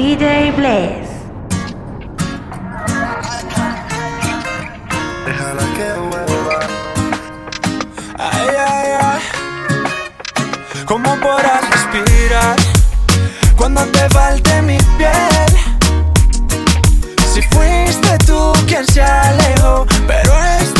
DJ Bless. Déjala que vuelva. Ay, ay, ay. ¿Cómo podrás respirar cuando te falte mi piel? Si fuiste tú quien se alejó, pero esta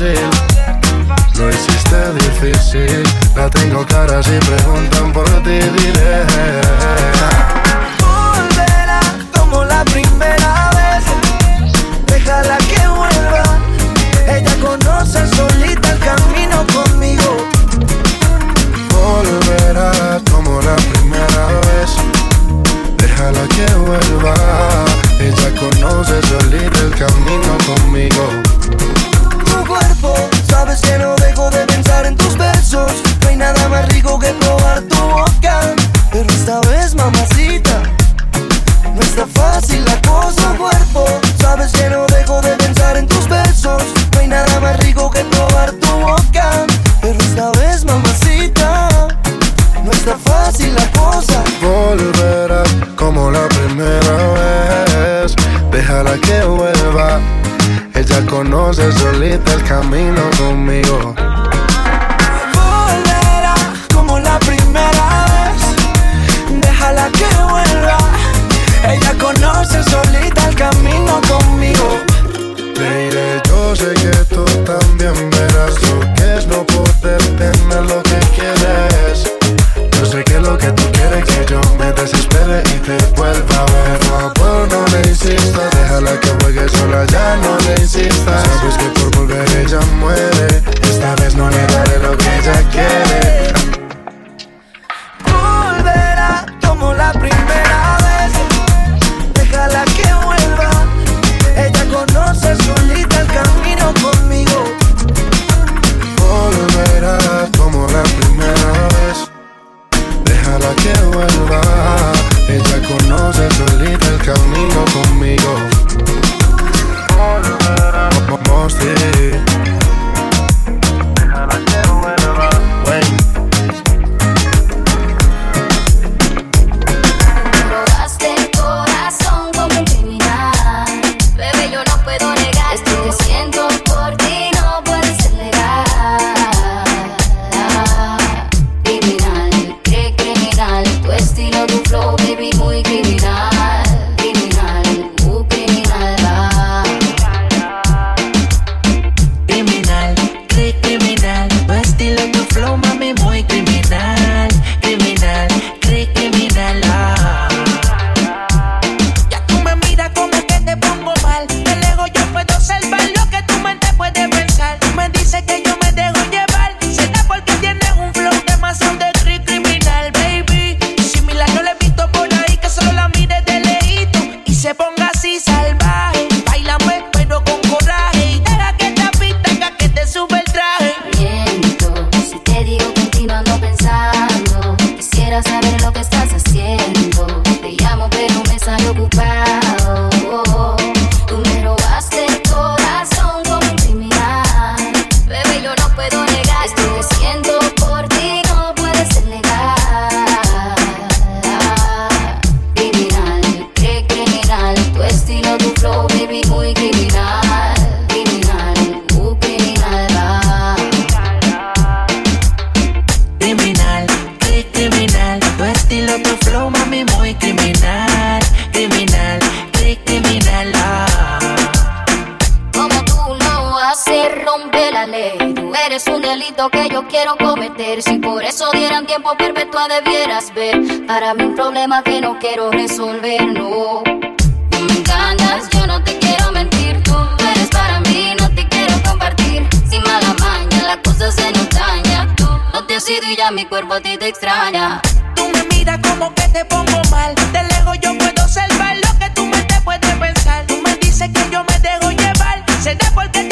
fácil. Lo hiciste difícil, la tengo clara si preguntan por ti, diré. volverá como la primera vez. Déjala que vuelva. Ella conoce solita el camino conmigo. Volverá como la primera vez. Déjala que vuelva. Ella conoce solita el camino conmigo. Sabes que no dejo de pensar en tus besos. No hay nada más rico que probar tu boca. Pero esta vez, mamacita, no está fácil la cosa, cuerpo. Sabes que no dejo de pensar en tus besos. No hay nada más rico que probar tu boca. Pero esta vez, mamacita, no está fácil la cosa. Conoce solita el camino conmigo. Rompe la ley. Tú eres un delito que yo quiero cometer. Si por eso dieran tiempo perpetua, debieras ver. Para mí, un problema que no quiero resolver, no. Tú me encantas, yo no te quiero mentir. Tú eres para mí, no te quiero compartir. Sin mala maña, la cosa se nos daña. Tú no te has ido y ya mi cuerpo a ti te extraña. Tú me miras como que te pongo mal, de lejos yo puedo observar lo que tu mente puede pensar. Tú me dices que yo me dejo llevar, será porque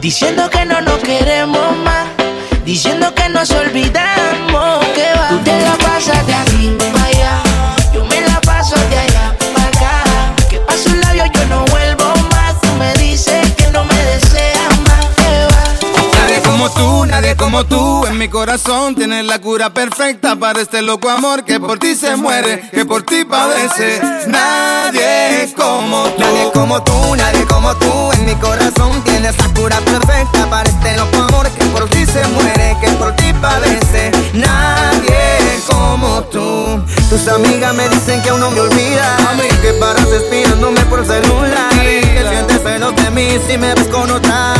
diciendo que no nos queremos más, diciendo que nos olvidamos que va. Tú te la de arriba como tú en mi corazón tienes la cura perfecta para este loco amor que por ti se muere, que por ti padece. Nadie como tú. Nadie como tú, nadie como tú en mi corazón tienes la cura perfecta para este loco amor que por ti se muere, que por ti padece. Nadie como tú. Tus amigas me dicen que aún no me olvidas, que paras espiándome por celular y que sientes celos de mí si me ves con otra,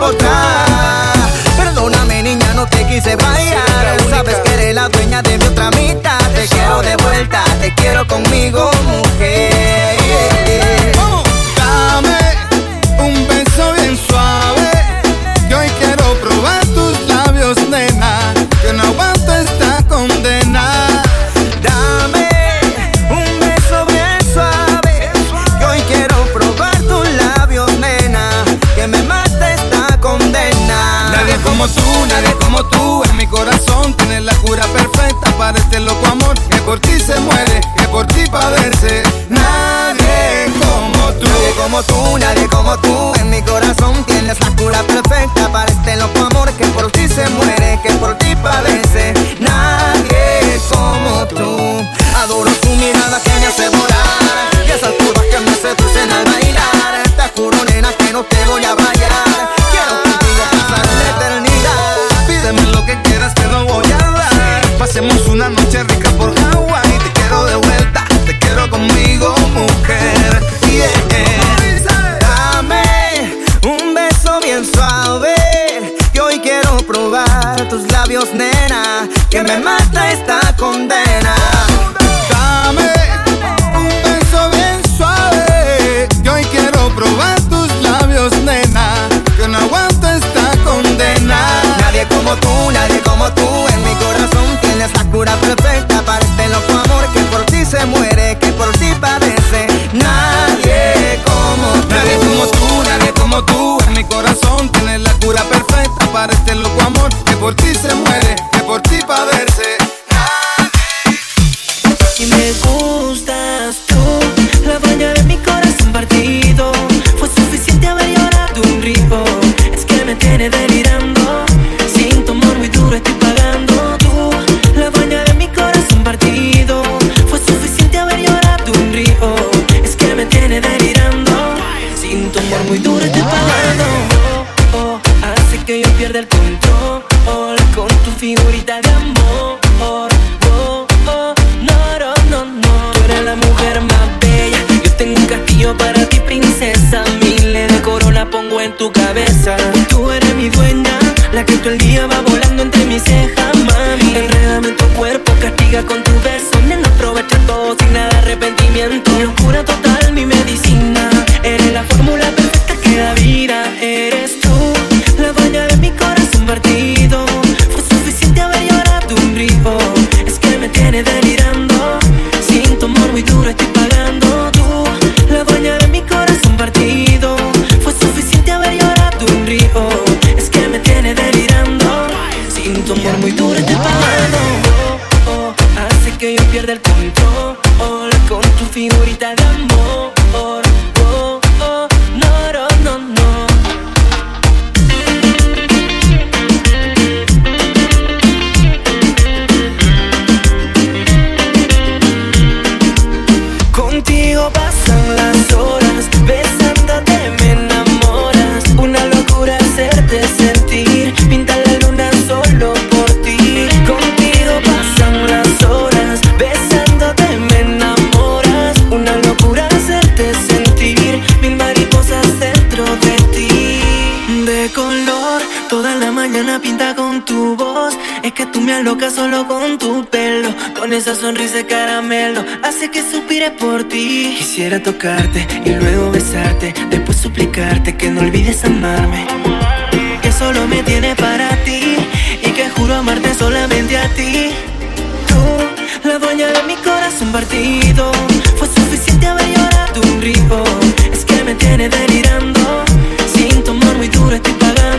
otra. Perdóname, niña, no te quise bailar. Sabes que eres la dueña de mi otra mitad. Te quiero de vuelta, te quiero conmigo, mujer. Dame un beso bien suave. como tú, nadie como tú. En mi corazón tienes la cura perfecta para este loco amor que por ti se muere, que por ti padece. Nadie como tú, nadie como tú tu voz. Es que tú me alocas solo con tu pelo, con esa sonrisa de caramelo. Hace que suspire por ti. Quisiera tocarte y luego besarte, después suplicarte que no olvides amarme. Que solo me tiene para ti y que juro amarte solamente a ti. Tú, la dueña de mi corazón partido, fue suficiente haber llorado un ripo. Es que me tiene delirando, sin tomar muy duro estoy pagando.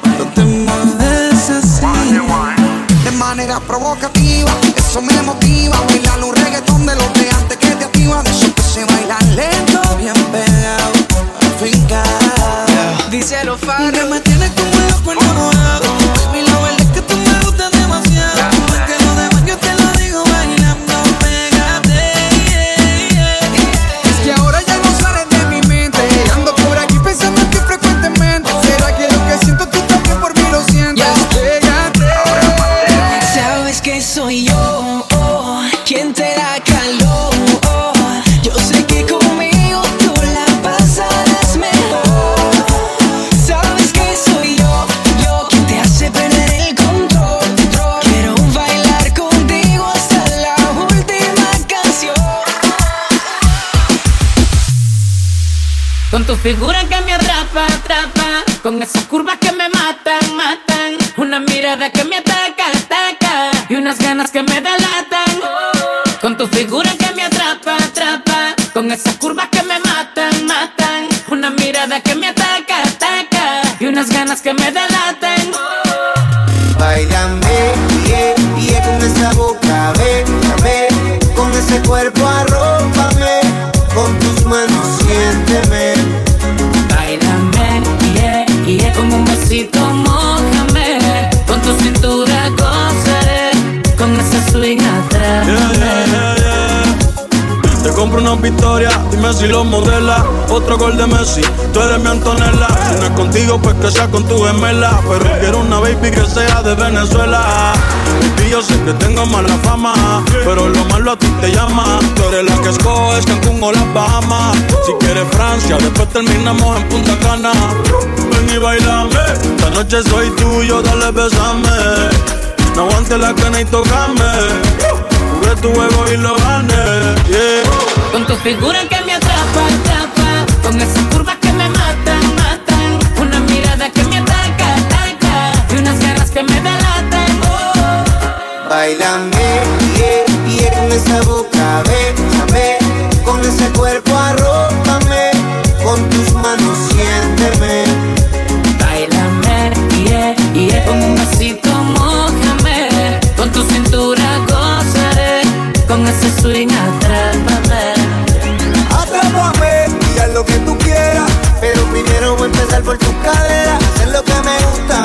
Cuando te mueves así, de manera provocativa, eso me motiva. Figura que me atrapa, atrapa. Con esas curvas que me matan, matan. Una mirada que me ataca, ataca. Y unas ganas que me delatan. Con tu figura que me atrapa, atrapa. Con esas curvas que me matan, matan. Una mirada que me ataca, ataca. Y unas ganas que me delatan. Bailame, yeah, yeah, con esa boca, bésame, con ese cuerpo Te compro una victoria, dime si lo modela. Otro gol de Messi, tú eres mi Antonella. Si no es contigo, pues que sea con tu gemela. Pero quiero una baby que sea de Venezuela. Y yo sé que tengo mala fama, pero lo malo a ti te llama. Tú eres la que escoges Cancún o las Bahamas. Si quieres Francia, después terminamos en Punta Cana. Ven y bailame, esta noche soy tuyo, dale besame. No aguante la cana y tocame. Jugué tu juego y lo gané. Con que cadera, lo que me gusta,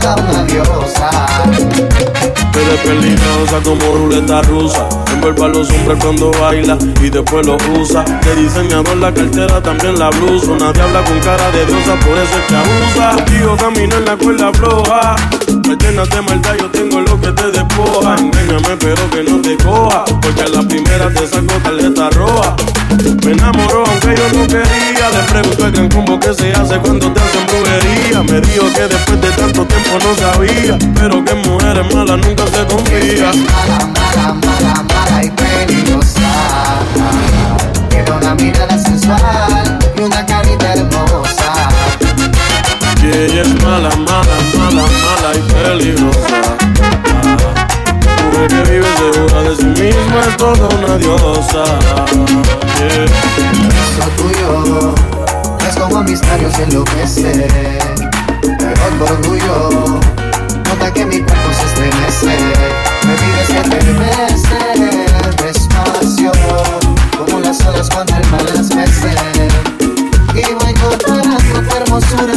toda una diosa. Eres peligrosa como ruleta rusa. Envuelve a los hombres cuando baila y después los usa. De diseñador la cartera, también la blusa. Nadie habla con cara de diosa, por eso es que abusa. Tío, camina en la cuerda floja. Me de maldad, yo tengo lo que te despoja. Engáñame, pero que no te coja. Porque a la primera te saco tarjeta roja. Me enamoró aunque yo no quería. Le pregunté gran combo que se hace cuando te hacen brujería. Me dijo que después de tanto tiempo no sabía. Pero que mujeres malas nunca se confía. Mala, mala, mala, mala y peligrosa. Tiene una mirada sensual. que ella es mala, mala, mala, mala y peligrosa. Mujer que vive segura de sí misma es toda una diosa. Yeah. Lo tuyo es como un misterio se enloquece, pero por orgullo nota que mi cuerpo se estremece. Me pides que te beses despacio, como las olas cuando el mar las mece. Y voy comparando tu hermosura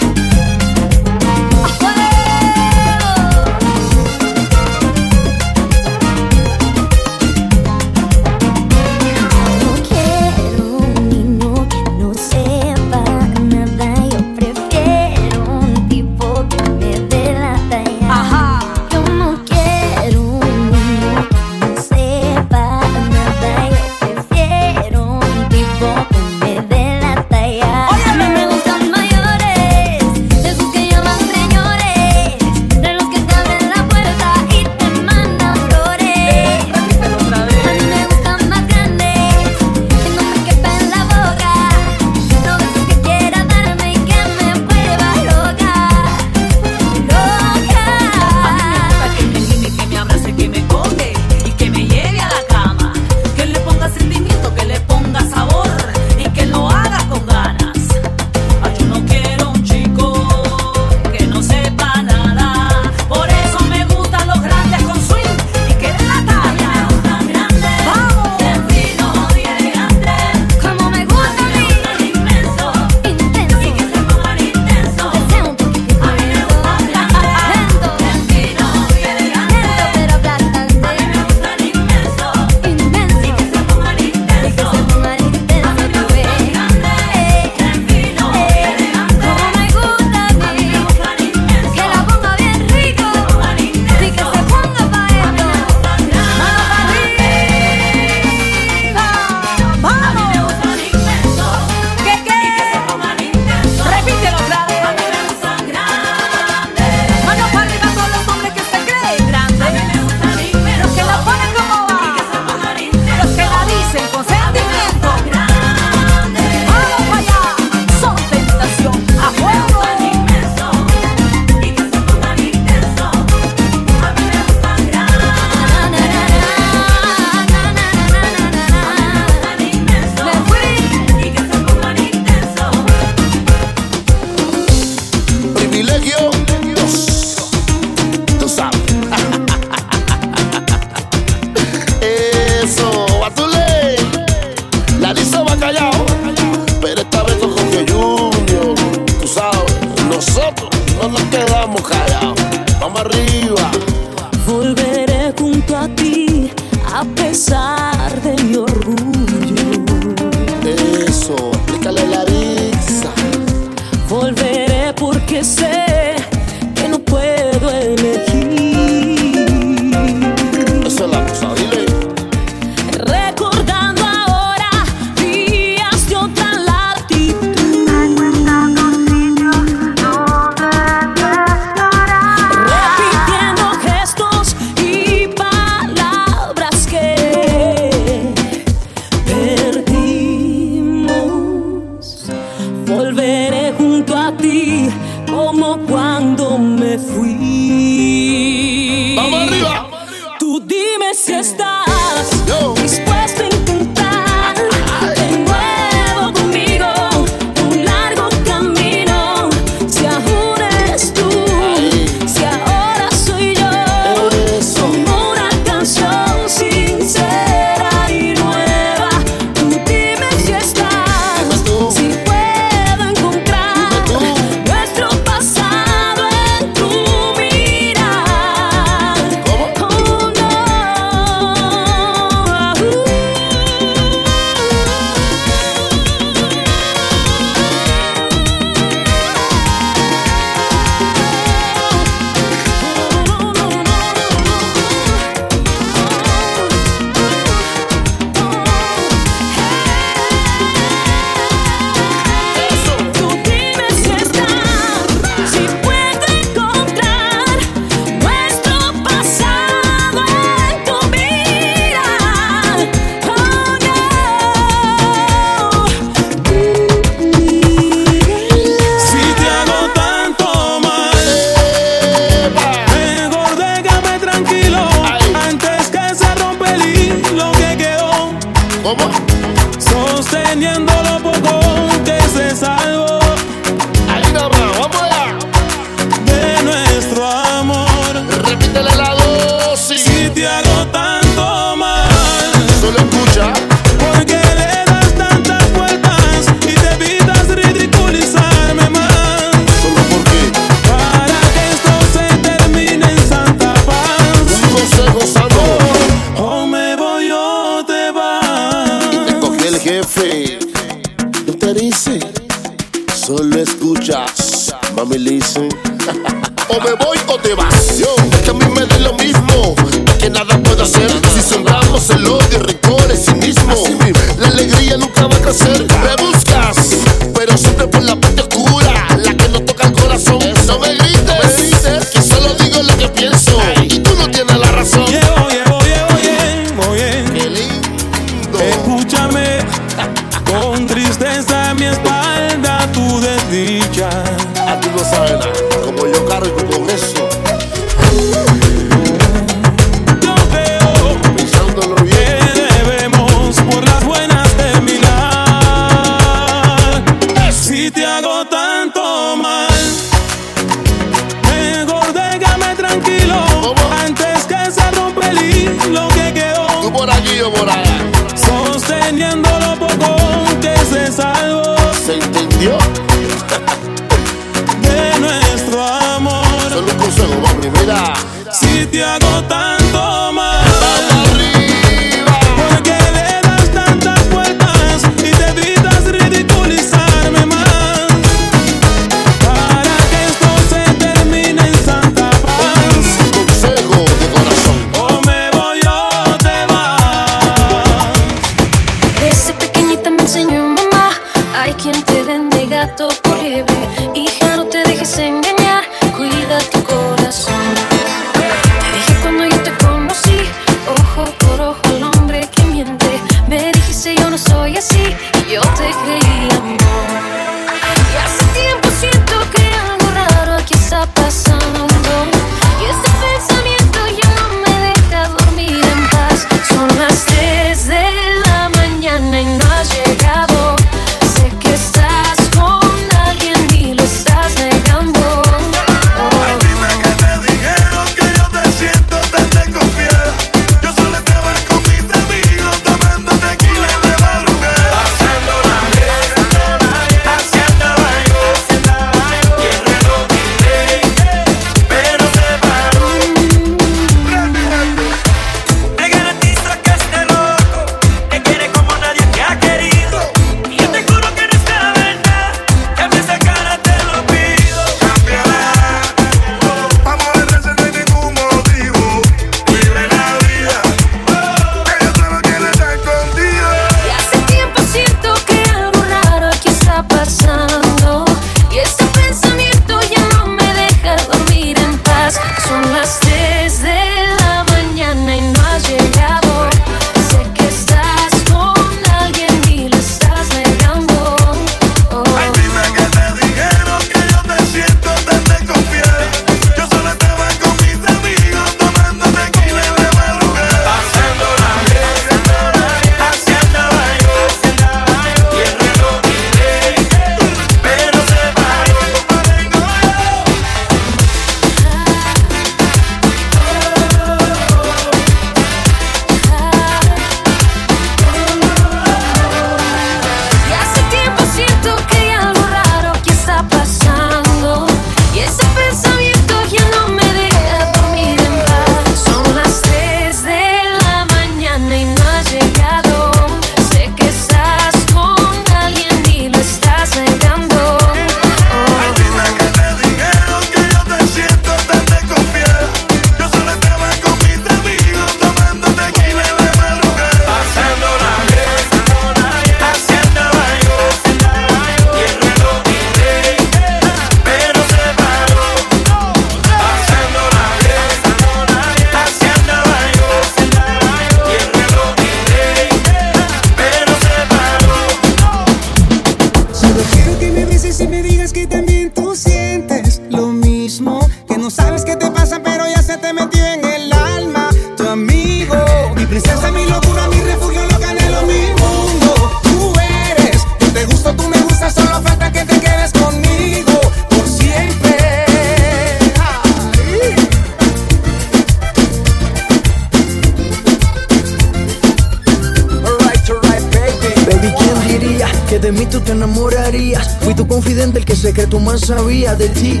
no sabía de ti.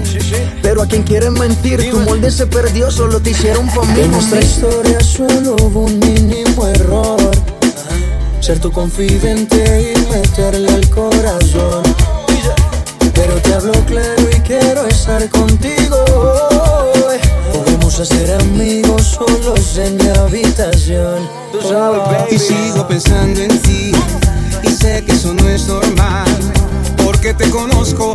Pero a quien quieren mentir, tu molde se perdió, solo te hicieron por mí. Nuestra historia solo hubo un mínimo error. Ser tu confidente y meterle al corazón. Pero te hablo claro y quiero estar contigo. Podemos hacer amigos solos en mi habitación. Y sigo pensando en ti. Y sé que eso no es normal. Porque te conozco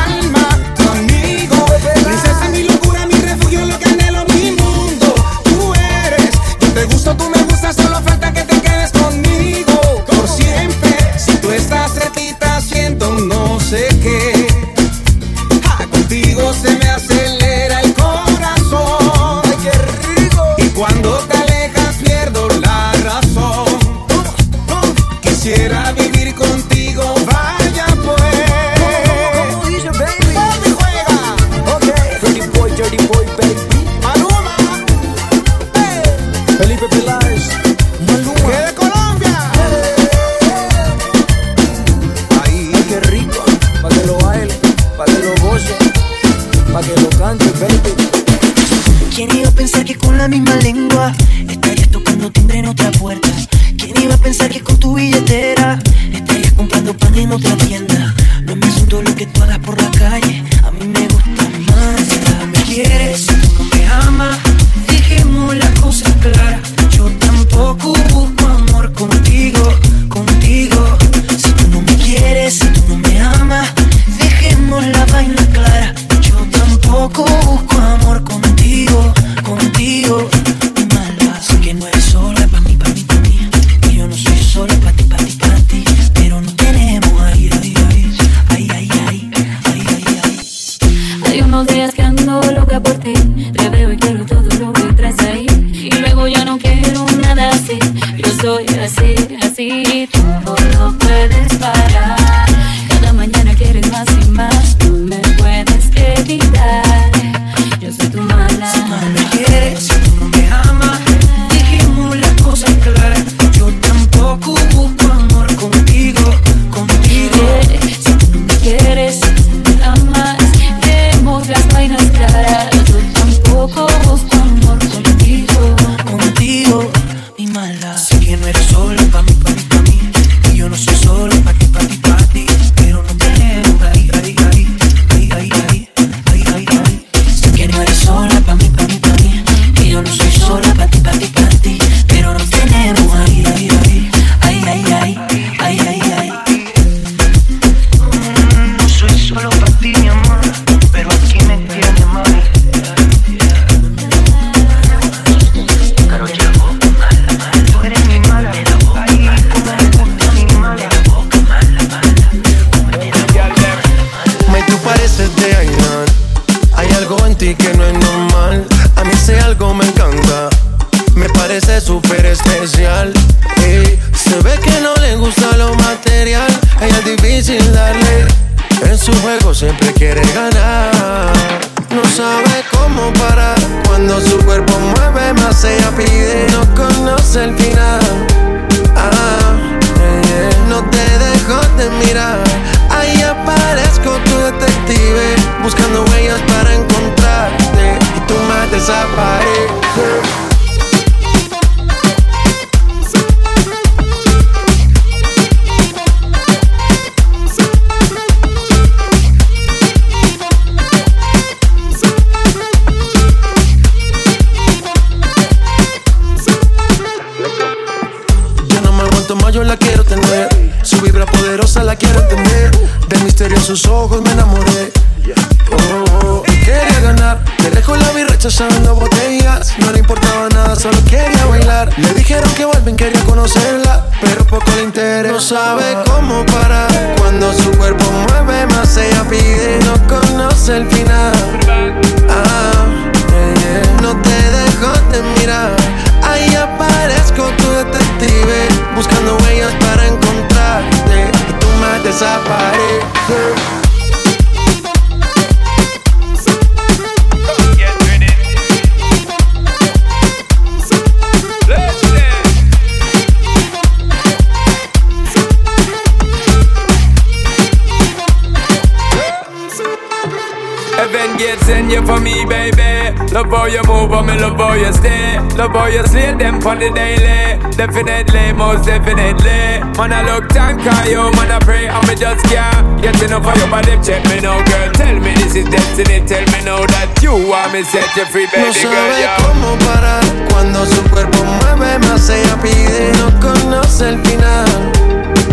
On the daily, definitely, most definitely. Man, I look tank you, man, I pray, I'm just can't get enough of your body. Check me now, girl, tell me this is destiny. Tell me now that you want me set you free, baby no girl. No cómo parar cuando su cuerpo mueve, más ella pide. No conoce el final.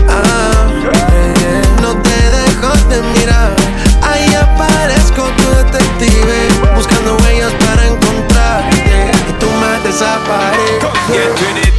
Ah, eh, no te dejo de mirar. Ahí aparezco tu detective, buscando esa pared. Get with it.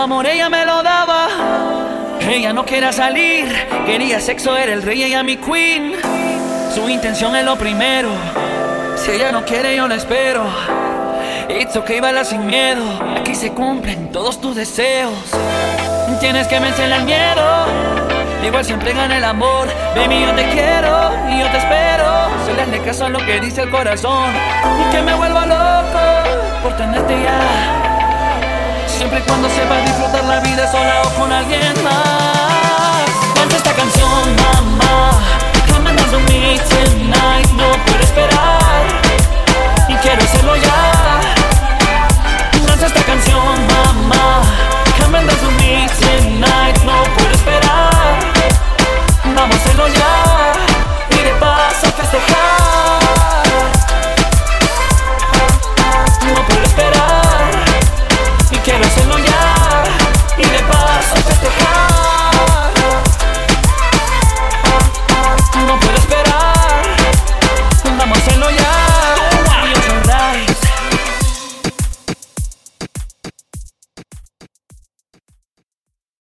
Amor ella me lo daba. Ella no quería salir. Quería sexo, era el rey, ella mi queen. Su intención es lo primero. Si ella no quiere, yo la espero. It's okay, baila sin miedo. Aquí se cumplen todos tus deseos. Tienes que vencer el miedo. Igual siempre gana el amor. Baby, yo te quiero y yo te espero. Solo hazle caso a lo que dice el corazón. Y que me vuelva loco por tenerte ya siempre y cuando sepa disfrutar la vida sola o con alguien más. Canta esta canción, mamá. Come and dance with me tonight. No puedo esperar y quiero hacerlo ya. Danza esta canción, mamá. Come and dance with me tonight.